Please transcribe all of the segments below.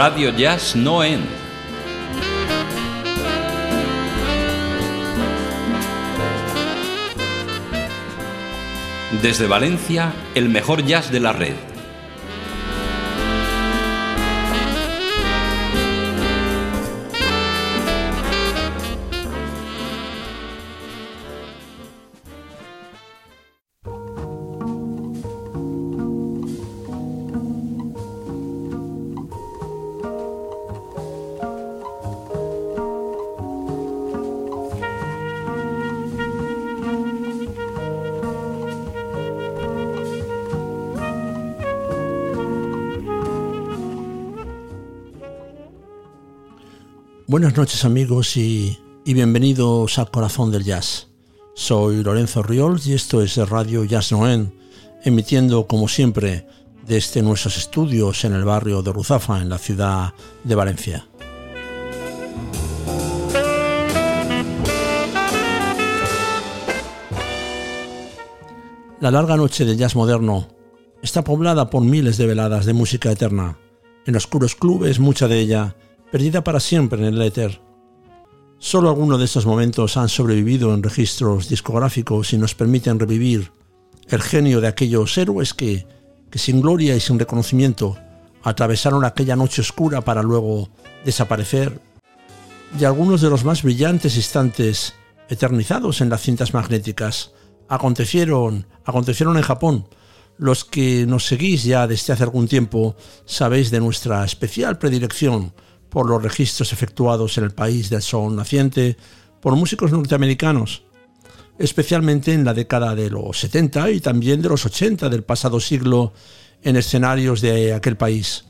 Radio Jazz No End. Desde Valencia, el mejor jazz de la red. Buenas noches amigos y, bienvenidos al corazón del jazz. Soy Lorenzo Riols y esto es Radio Jazz Noen, emitiendo como siempre desde nuestros estudios en el barrio de Ruzafa, en la ciudad de Valencia. La larga noche del jazz moderno está poblada por miles de veladas de música eterna. En oscuros clubes, mucha de ella perdida para siempre en el éter. Solo algunos de estos momentos han sobrevivido en registros discográficos y nos permiten revivir el genio de aquellos héroes que, que sin gloria y sin reconocimiento atravesaron aquella noche oscura para luego desaparecer, y algunos de los más brillantes instantes eternizados en las cintas magnéticas acontecieron, acontecieron en Japón. Los que nos seguís ya desde hace algún tiempo sabéis de nuestra especial predilección por los registros efectuados en el país del sol naciente por músicos norteamericanos, especialmente en la década de los 70 y también de los 80 del pasado siglo en escenarios de aquel país.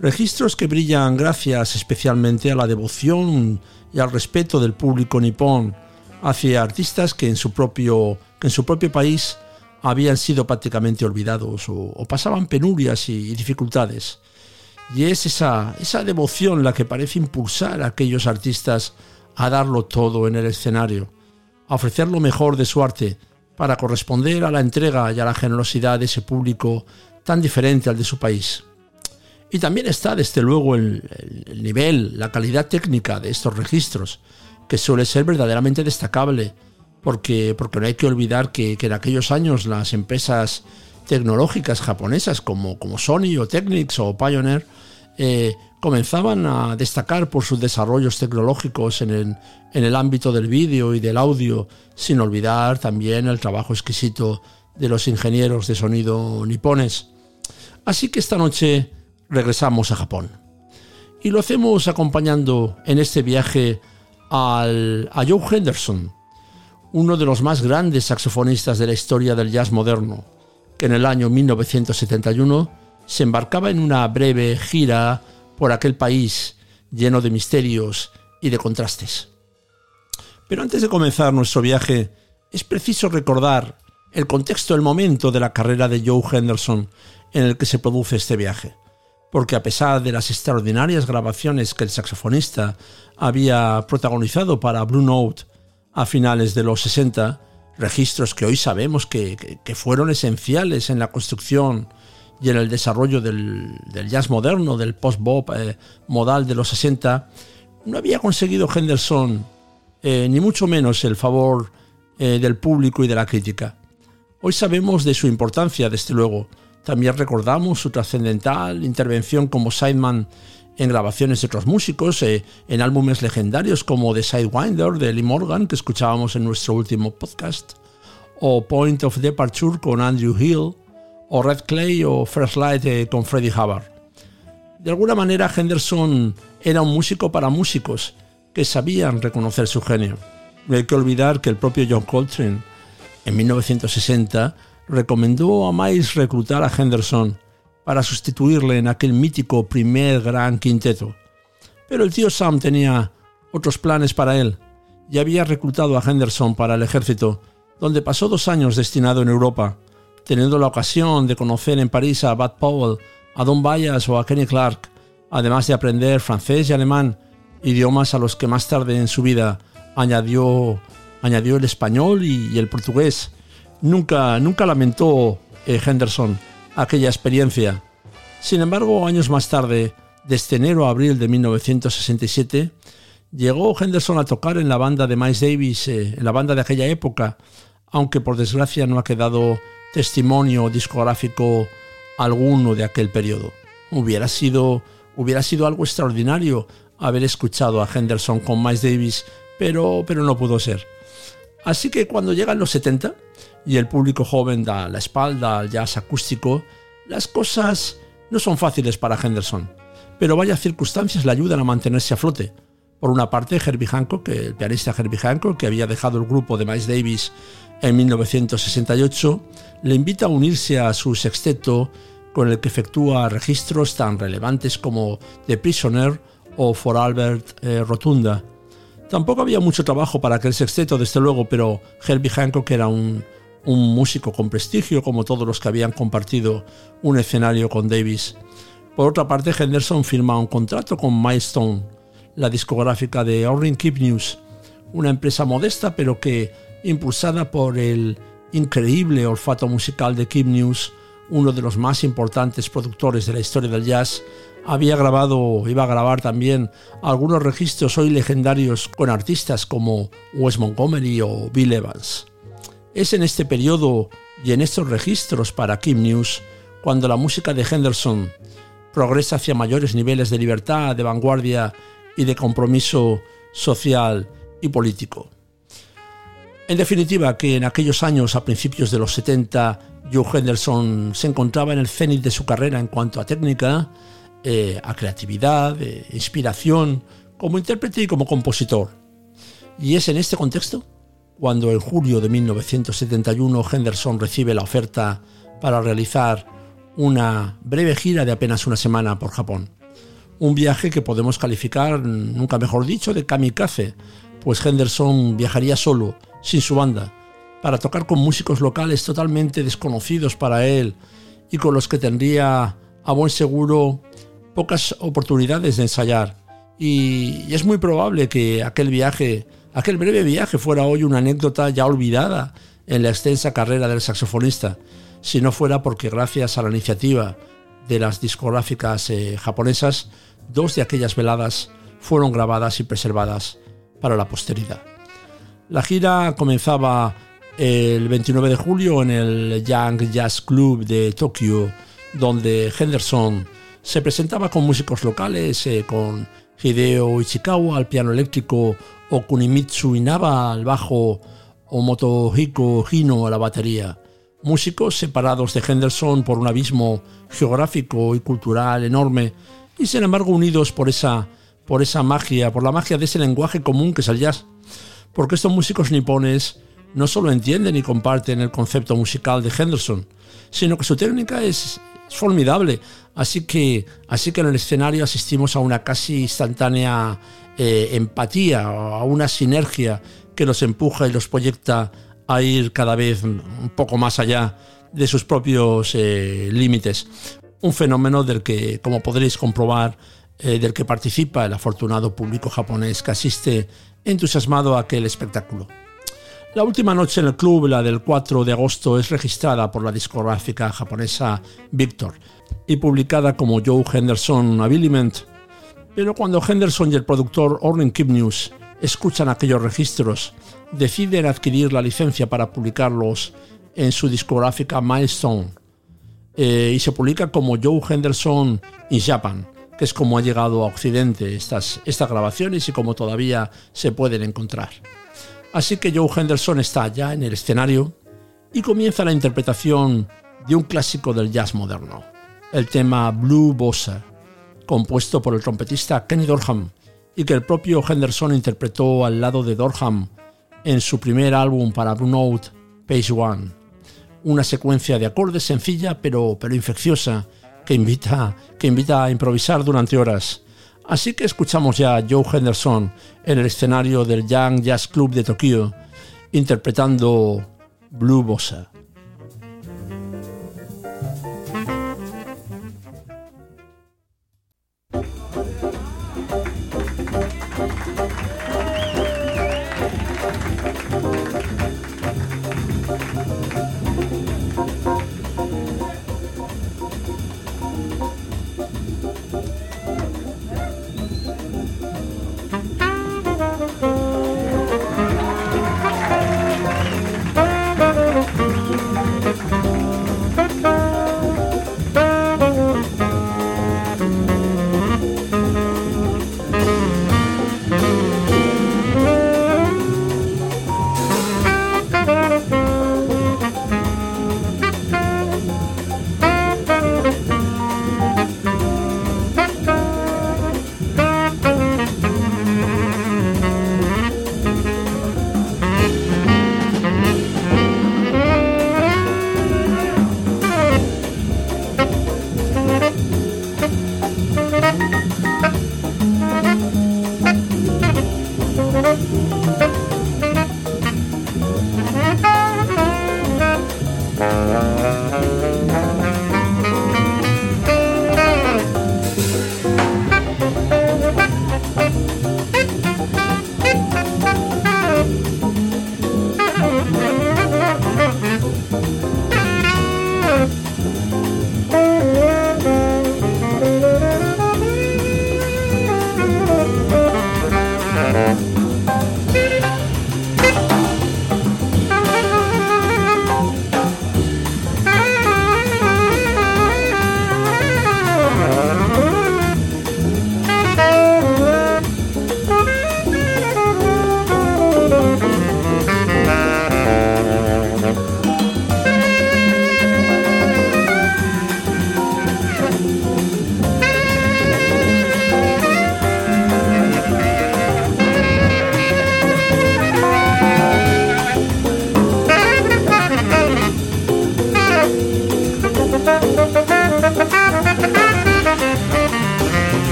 Registros que brillan gracias especialmente a la devoción y al respeto del público nipón hacia artistas que en su propio, en su propio país habían sido prácticamente olvidados o pasaban penurias y dificultades. Y es esa, esa devoción la que parece impulsar a aquellos artistas a darlo todo en el escenario, a ofrecer lo mejor de su arte para corresponder a la entrega y a la generosidad de ese público tan diferente al de su país. Y también está, desde luego, el, nivel, la calidad técnica de estos registros, que suele ser verdaderamente destacable, porque, porque no hay que olvidar que, que en aquellos años las empresas tecnológicas japonesas como, como Sony o Technics o Pioneer eh, comenzaban a destacar por sus desarrollos tecnológicos en el, en el ámbito del vídeo y del audio, sin olvidar también el trabajo exquisito de los ingenieros de sonido nipones. Así que esta noche regresamos a Japón. Y lo hacemos acompañando en este viaje al, a Joe Henderson, uno de los más grandes saxofonistas de la historia del jazz moderno, que en el año 1971 se embarcaba en una breve gira por aquel país lleno de misterios y de contrastes. Pero antes de comenzar nuestro viaje, es preciso recordar el contexto, el momento de la carrera de Joe Henderson en el que se produce este viaje. Porque a pesar de las extraordinarias grabaciones que el saxofonista había protagonizado para Blue Note a finales de los 60, registros que hoy sabemos que, que fueron esenciales en la construcción y en el desarrollo del, jazz moderno, del post-bop eh, modal de los 60, no había conseguido Henderson eh, ni mucho menos el favor eh, del público y de la crítica. Hoy sabemos de su importancia, desde luego. También recordamos su trascendental intervención como sideman en grabaciones de otros músicos, en álbumes legendarios como The Sidewinder de Lee Morgan, que escuchábamos en nuestro último podcast, o Point of Departure con Andrew Hill, o Red Clay o First Light eh, con Freddie Hubbard. De alguna manera Henderson era un músico para músicos que sabían reconocer su genio. No hay que olvidar que el propio John Coltrane en 1960 recomendó a Miles reclutar a Henderson para sustituirle en aquel mítico primer gran quinteto. Pero el tío Sam tenía otros planes para él y había reclutado a Henderson para el ejército, donde pasó dos años destinado en Europa, teniendo la ocasión de conocer en París a Bud Powell, a Don Bayas o a Kenny Clark, además de aprender francés y alemán, idiomas a los que más tarde en su vida añadió, el español y, el portugués. Nunca, nunca lamentó eh, Henderson aquella experiencia. Sin embargo, años más tarde, desde enero a abril de 1967, llegó Henderson a tocar en la banda de Miles Davis, eh, en la banda de aquella época, aunque por desgracia no ha quedado testimonio discográfico alguno de aquel periodo. Hubiera sido, hubiera sido algo extraordinario haber escuchado a Henderson con Miles Davis, pero, pero no pudo ser. Así que cuando llegan los 70 y el público joven da la espalda al jazz acústico, las cosas no son fáciles para Henderson, pero vaya circunstancias le ayudan a mantenerse a flote. Por una parte, Herbie Hancock, el pianista Herbie Hancock, que había dejado el grupo de Miles Davis en 1968, le invita a unirse a su sexteto con el que efectúa registros tan relevantes como The Prisoner o For Albert eh, Rotunda. Tampoco había mucho trabajo para aquel sexteto, desde luego, pero Herbie Hancock era un, un músico con prestigio, como todos los que habían compartido un escenario con Davis. Por otra parte, Henderson firma un contrato con Milestone, la discográfica de Orrin Keep News, una empresa modesta pero que, impulsada por el increíble olfato musical de Keep News, uno de los más importantes productores de la historia del jazz, había grabado, iba a grabar también algunos registros hoy legendarios con artistas como Wes Montgomery o Bill Evans. Es en este periodo y en estos registros para Kim News cuando la música de Henderson progresa hacia mayores niveles de libertad, de vanguardia y de compromiso social y político. En definitiva, que en aquellos años, a principios de los 70, Joe Henderson se encontraba en el cenit de su carrera en cuanto a técnica, eh, a creatividad, eh, inspiración, como intérprete y como compositor. Y es en este contexto cuando en julio de 1971 Henderson recibe la oferta para realizar una breve gira de apenas una semana por Japón. Un viaje que podemos calificar, nunca mejor dicho, de kamikaze, pues Henderson viajaría solo, sin su banda, para tocar con músicos locales totalmente desconocidos para él y con los que tendría a buen seguro pocas oportunidades de ensayar. Y, es muy probable que aquel viaje, aquel breve viaje, fuera hoy una anécdota ya olvidada en la extensa carrera del saxofonista, si no fuera porque gracias a la iniciativa de las discográficas eh, japonesas, dos de aquellas veladas fueron grabadas y preservadas para la posteridad. La gira comenzaba el 29 de julio en el Young Jazz Club de Tokio, donde Henderson se presentaba con músicos locales, eh, con Hideo Ichikawa al piano eléctrico o Kunimitsu Inaba al bajo o Motohiko Hino a la batería. Músicos separados de Henderson por un abismo geográfico y cultural enorme y sin embargo unidos por esa, por esa magia, por la magia de ese lenguaje común que es el jazz. Porque estos músicos nipones no solo entienden y comparten el concepto musical de Henderson, sino que su técnica es, formidable. Así que, así que en el escenario asistimos a una casi instantánea eh, empatía, a una sinergia que los empuja y los proyecta a ir cada vez un poco más allá de sus propios eh, límites. Un fenómeno del que, como podréis comprobar, eh, del que participa el afortunado público japonés que asiste entusiasmado a aquel espectáculo. La última noche en el club, la del 4 de agosto, es registrada por la discográfica japonesa Victor y publicada como Joe Henderson Abiliment. Pero cuando Henderson y el productor Orrin News escuchan aquellos registros, deciden adquirir la licencia para publicarlos en su discográfica Milestone eh, y se publica como Joe Henderson in Japan, que es como ha llegado a Occidente estas grabaciones y como todavía se pueden encontrar. Así que Joe Henderson está ya en el escenario y comienza la interpretación de un clásico del jazz moderno, el tema Blue Bossa, compuesto por el trompetista Kenny Dorham y que el propio Henderson interpretó al lado de Dorham en su primer álbum para Blue Note, Page One. Una secuencia de acordes sencilla pero, pero infecciosa que invita, que invita a improvisar durante horas Así que escuchamos ya a Joe Henderson en el escenario del Young Jazz Club de Tokio interpretando Blue Bossa.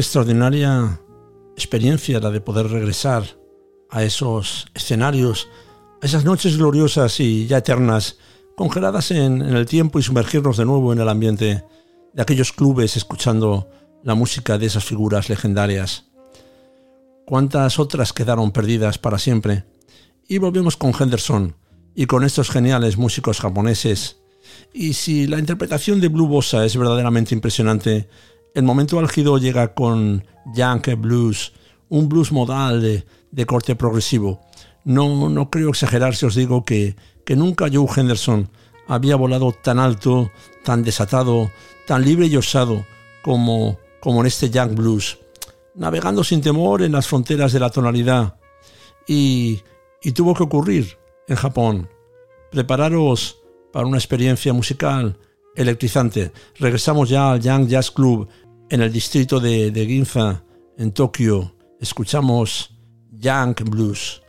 Extraordinaria experiencia la de poder regresar a esos escenarios, a esas noches gloriosas y ya eternas, congeladas en, en, el tiempo y sumergirnos de nuevo en el ambiente de aquellos clubes escuchando la música de esas figuras legendarias. Cuántas otras quedaron perdidas para siempre. Y volvemos con Henderson y con estos geniales músicos japoneses. Y si la interpretación de Blue Bossa es verdaderamente impresionante, el momento álgido llega con Yankee Blues, un blues modal de, corte progresivo. No, no creo exagerar si os digo que, que nunca Joe Henderson había volado tan alto, tan desatado, tan libre y osado como, como en este Young Blues, navegando sin temor en las fronteras de la tonalidad. Y, y tuvo que ocurrir en Japón. Prepararos para una experiencia musical electrizante. Regresamos ya al Young Jazz Club en el distrito de, de Ginza, en Tokio. Escuchamos Young Blues.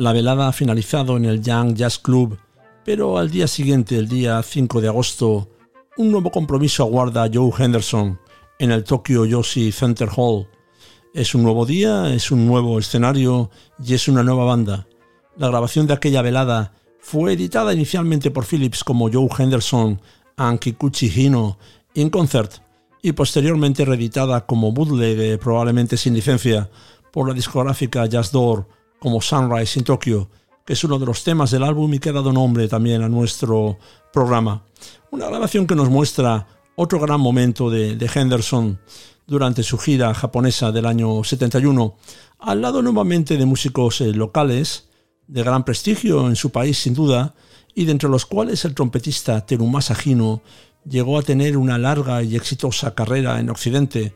La velada ha finalizado en el Young Jazz Club, pero al día siguiente, el día 5 de agosto, un nuevo compromiso aguarda a Joe Henderson en el Tokyo Yoshi Center Hall. Es un nuevo día, es un nuevo escenario y es una nueva banda. La grabación de aquella velada fue editada inicialmente por Phillips como Joe Henderson and Kikuchi Hino in concert y posteriormente reeditada como bootleg, eh, probablemente sin licencia, por la discográfica Jazz Door como Sunrise in Tokyo, que es uno de los temas del álbum y que ha dado nombre también a nuestro programa. Una grabación que nos muestra otro gran momento de, Henderson durante su gira japonesa del año 71, al lado nuevamente de músicos eh, locales de gran prestigio en su país sin duda, y de entre los cuales el trompetista Terumasa Hino llegó a tener una larga y exitosa carrera en Occidente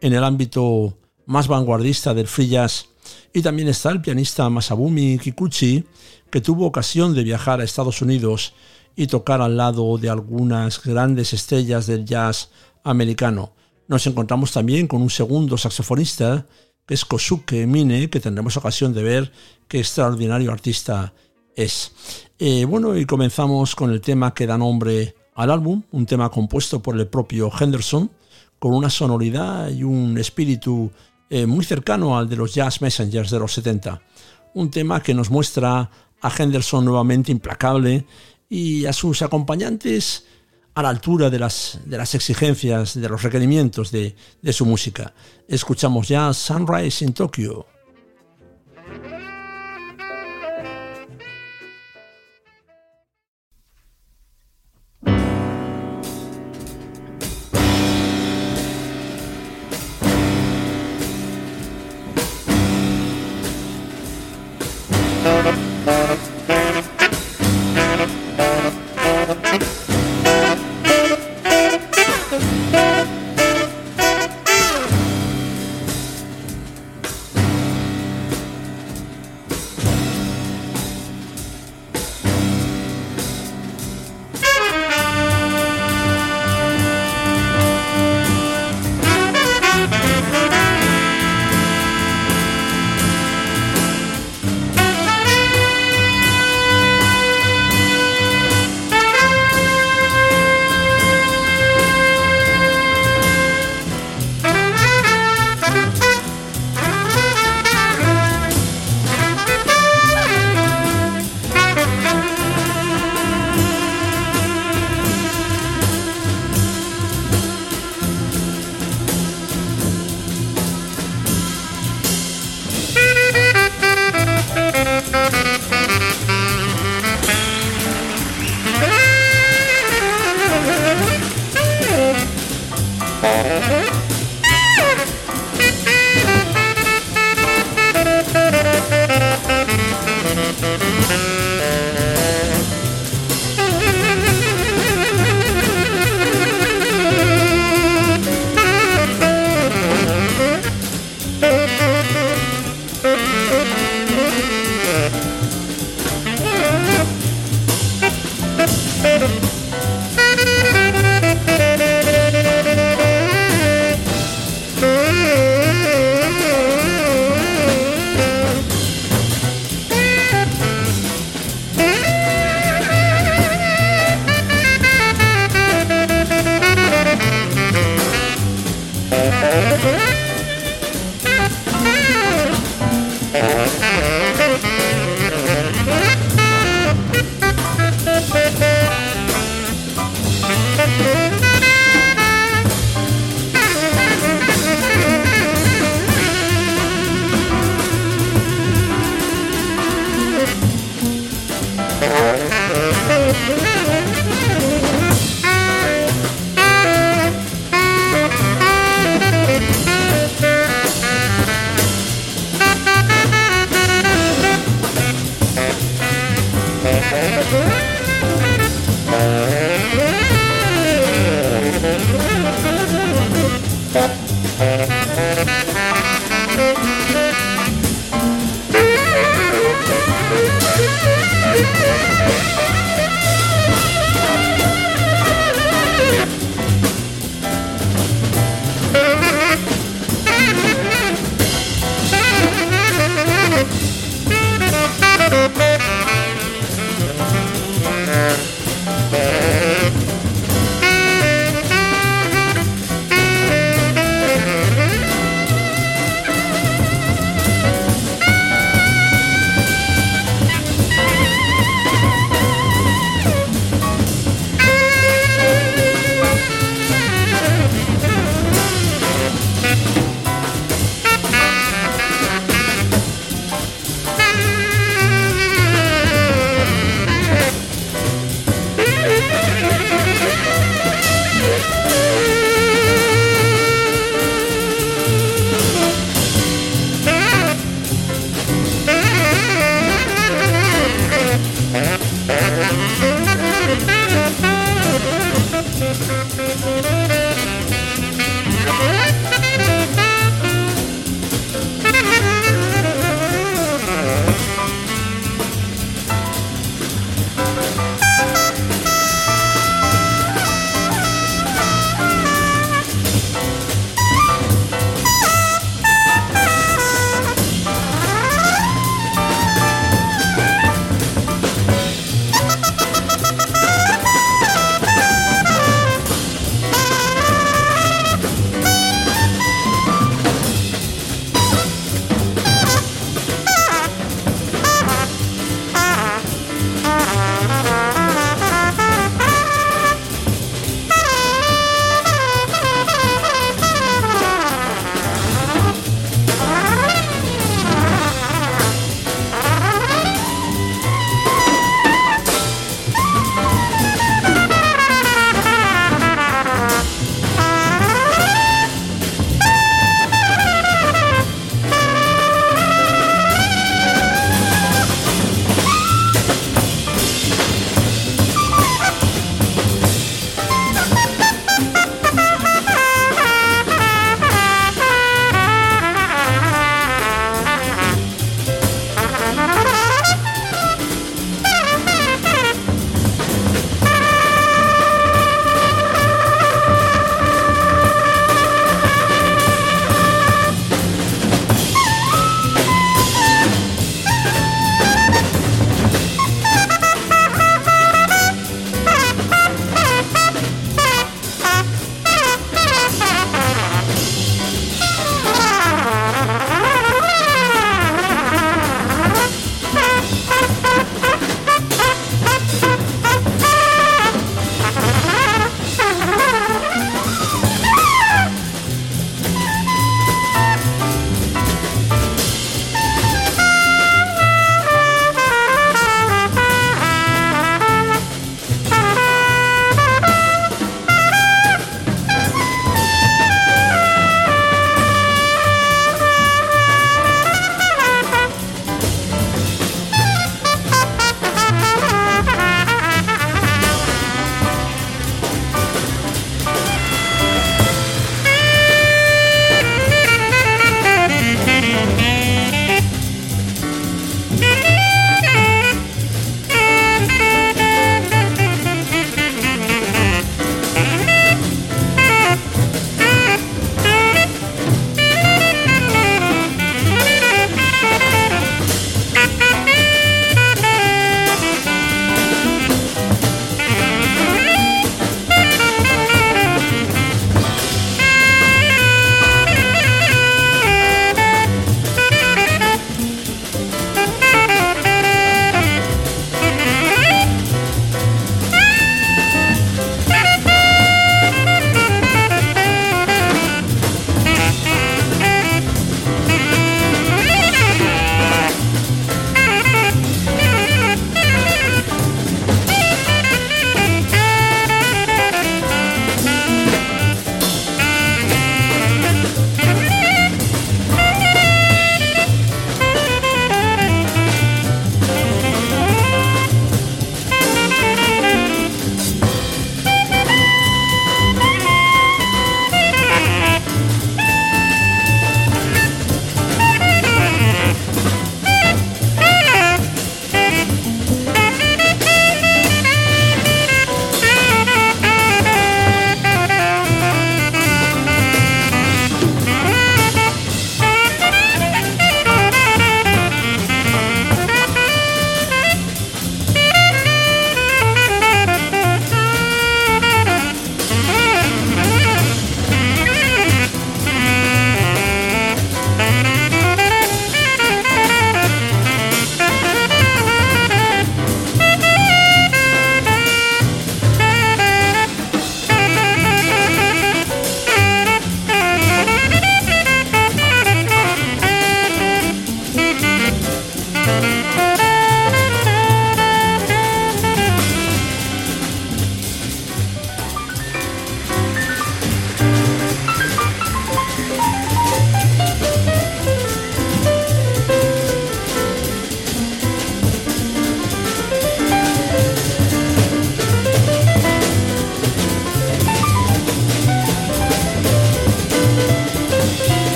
en el ámbito más vanguardista del free jazz Y también está el pianista Masabumi Kikuchi, que tuvo ocasión de viajar a Estados Unidos y tocar al lado de algunas grandes estrellas del jazz americano. Nos encontramos también con un segundo saxofonista, que es Kosuke Mine, que tendremos ocasión de ver qué extraordinario artista es. Eh, bueno, y comenzamos con el tema que da nombre al álbum, un tema compuesto por el propio Henderson, con una sonoridad y un espíritu eh, muy cercano al de los Jazz Messengers de los 70. Un tema que nos muestra a Henderson nuevamente implacable y a sus acompañantes a la altura de las, de las exigencias, de los requerimientos de, de su música. Escuchamos ya Sunrise in Tokyo.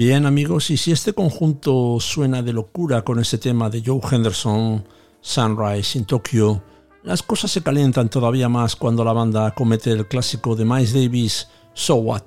Bien amigos, y si este conjunto suena de locura con ese tema de Joe Henderson, Sunrise in Tokyo, las cosas se calientan todavía más cuando la banda comete el clásico de Miles Davis, So What,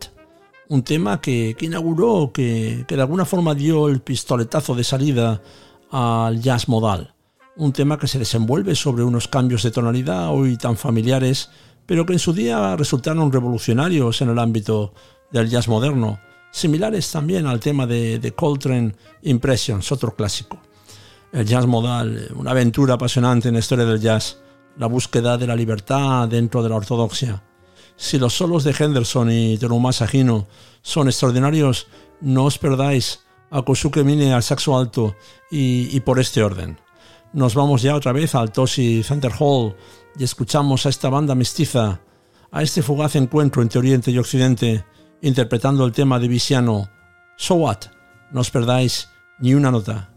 un tema que, inauguró, que, que de alguna forma dio el pistoletazo de salida al jazz modal, un tema que se desenvuelve sobre unos cambios de tonalidad hoy tan familiares, pero que en su día resultaron revolucionarios en el ámbito del jazz moderno similares también al tema de, de Coltrane Impressions, otro clásico. El jazz modal, una aventura apasionante en la historia del jazz, la búsqueda de la libertad dentro de la ortodoxia. Si los solos de Henderson y Teruma Sagino son extraordinarios, no os perdáis a Kosuke Mine al saxo alto y, por este orden. Nos vamos ya otra vez al Toshi Center Hall y escuchamos a esta banda mestiza, a este fugaz encuentro entre Oriente y Occidente, interpretando el tema de Visiano, So What, no os perdáis ni una nota.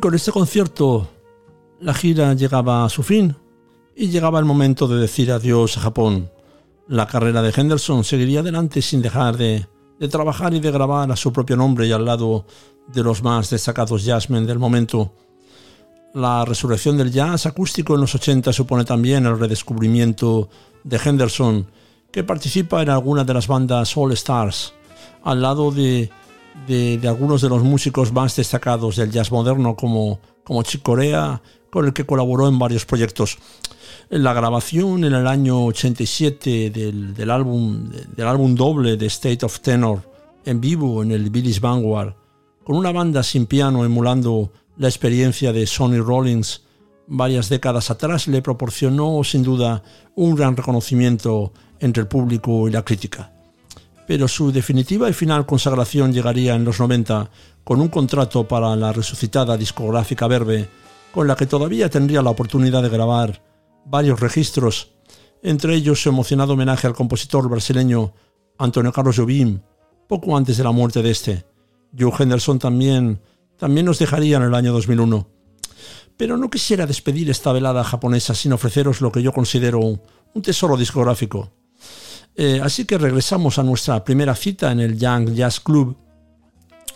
Con este concierto la gira llegaba a su fin y llegaba el momento de decir adiós a Japón. La carrera de Henderson seguiría adelante sin dejar de, de trabajar y de grabar a su propio nombre y al lado de los más destacados jazzmen del momento. La resurrección del jazz acústico en los 80 supone también el redescubrimiento de Henderson, que participa en algunas de las bandas All Stars, al lado de, de, algunos de los músicos más destacados del jazz moderno como, como Chick Corea, con el que colaboró en varios proyectos. La grabación en el año 87 del, del, álbum, del álbum doble de State of Tenor en vivo en el Billy's Vanguard, con una banda sin piano emulando la experiencia de Sonny Rollins varias décadas atrás, le proporcionó sin duda un gran reconocimiento entre el público y la crítica. Pero su definitiva y final consagración llegaría en los 90 con un contrato para la resucitada discográfica Verbe, con la que todavía tendría la oportunidad de grabar varios registros, entre ellos su emocionado homenaje al compositor brasileño Antonio Carlos Jobim, poco antes de la muerte de este. Joe Henderson también, también nos dejaría en el año 2001. Pero no quisiera despedir esta velada japonesa sin ofreceros lo que yo considero un tesoro discográfico. Eh, así que regresamos a nuestra primera cita en el Young Jazz Club.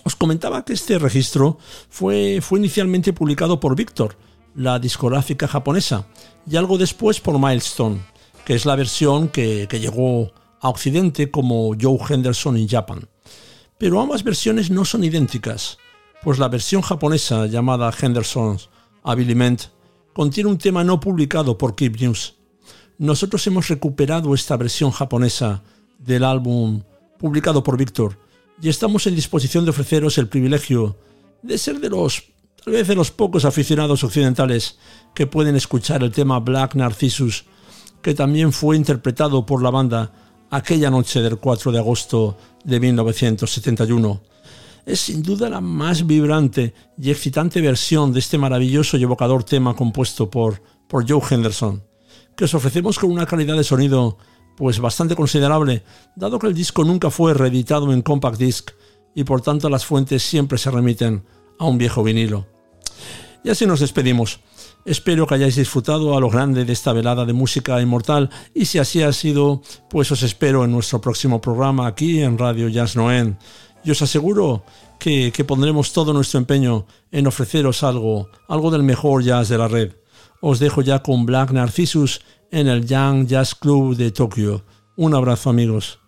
Os comentaba que este registro fue, fue inicialmente publicado por Victor, la discográfica japonesa, y algo después por Milestone, que es la versión que, que llegó a Occidente como Joe Henderson in Japan. Pero ambas versiones no son idénticas, pues la versión japonesa llamada Henderson's Abiliment contiene un tema no publicado por Keep News. Nosotros hemos recuperado esta versión japonesa del álbum publicado por Victor y estamos en disposición de ofreceros el privilegio de ser de los tal vez de los pocos aficionados occidentales que pueden escuchar el tema Black Narcissus, que también fue interpretado por la banda aquella noche del 4 de agosto de 1971. Es sin duda la más vibrante y excitante versión de este maravilloso y evocador tema compuesto por, por Joe Henderson, que os ofrecemos con una calidad de sonido pues bastante considerable, dado que el disco nunca fue reeditado en compact disc y por tanto las fuentes siempre se remiten a un viejo vinilo. Y así nos despedimos. Espero que hayáis disfrutado a lo grande de esta velada de música inmortal y si así ha sido, pues os espero en nuestro próximo programa aquí en Radio Jazz Noen. Y os aseguro que, que pondremos todo nuestro empeño en ofreceros algo, algo del mejor jazz de la red. Os dejo ya con Black Narcissus en el Young Jazz Club de Tokio. Un abrazo amigos.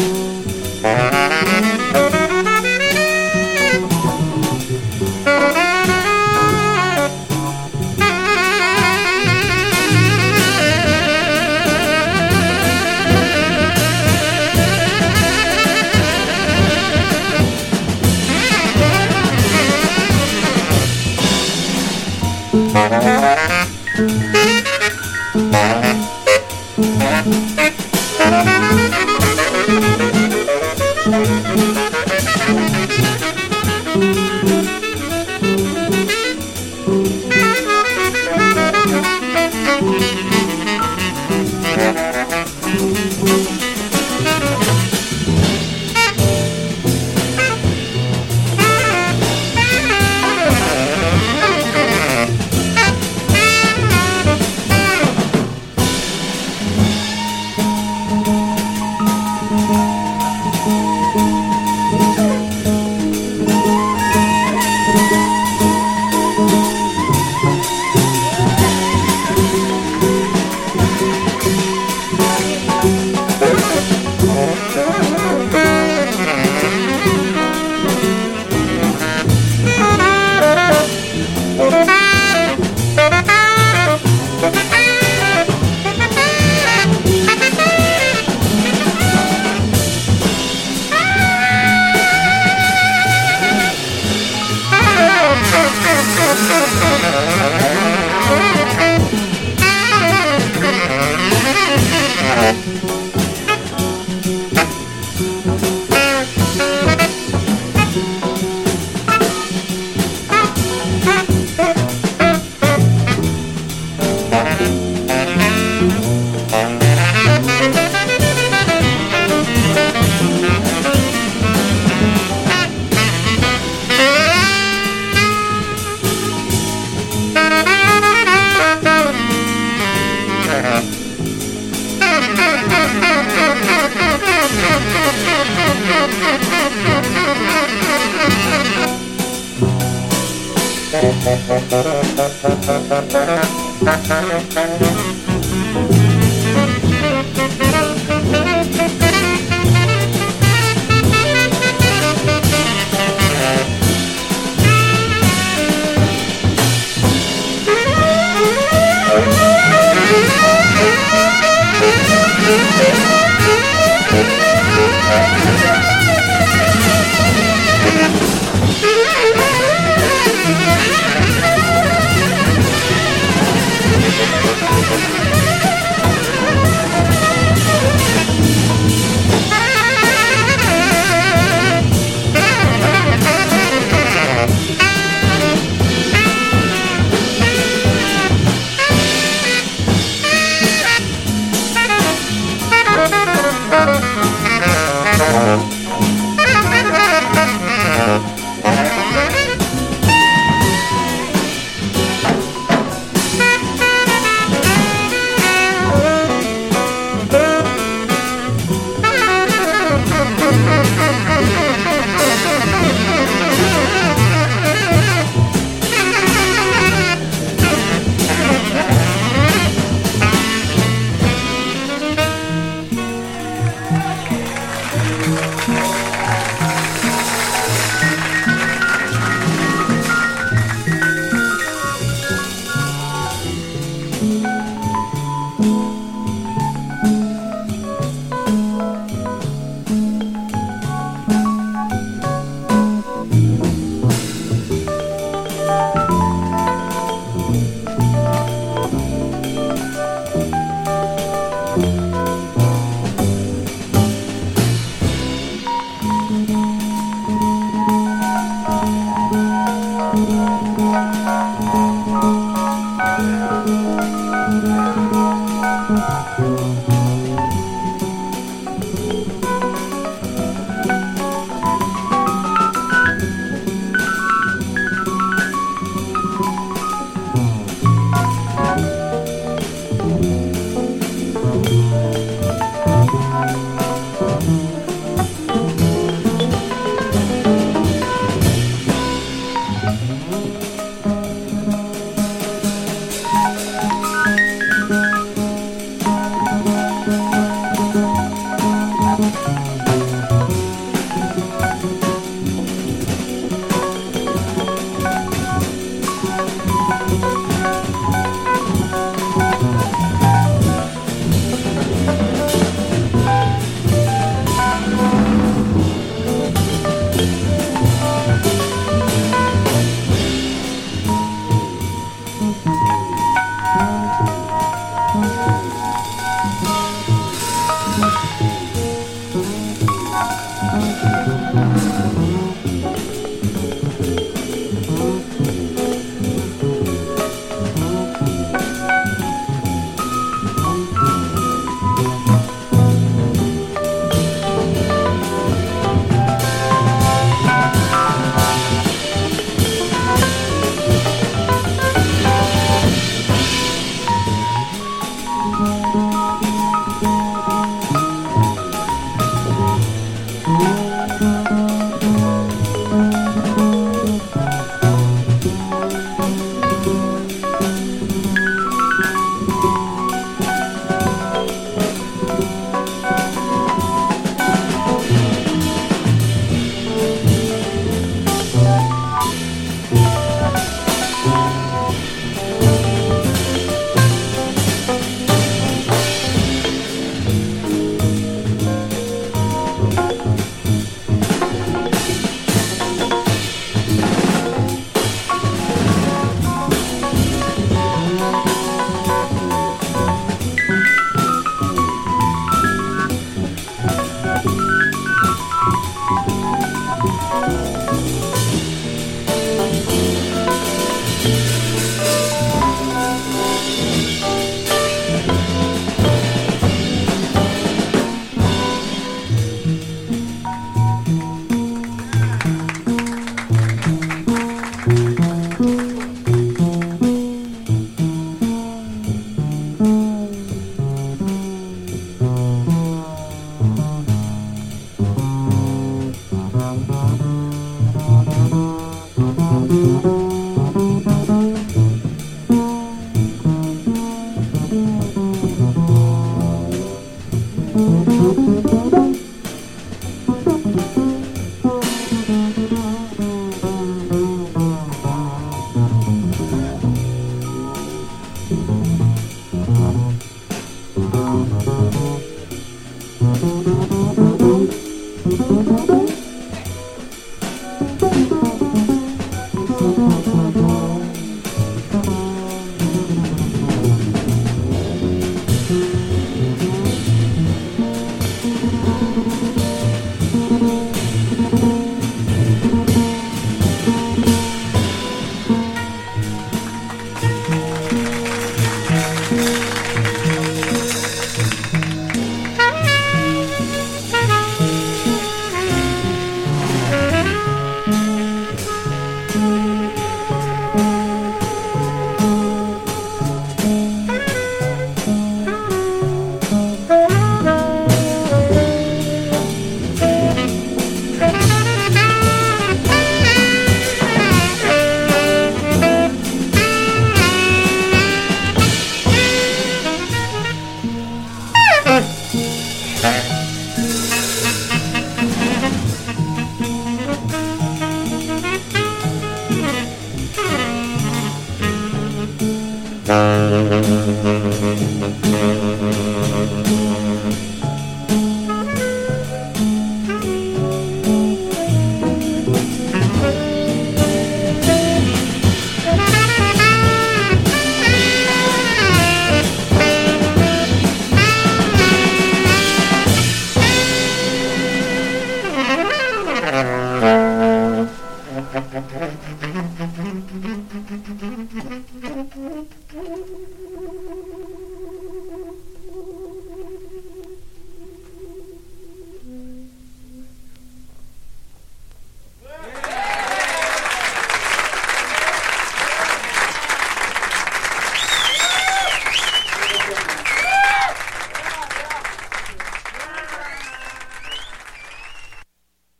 Mm-hmm.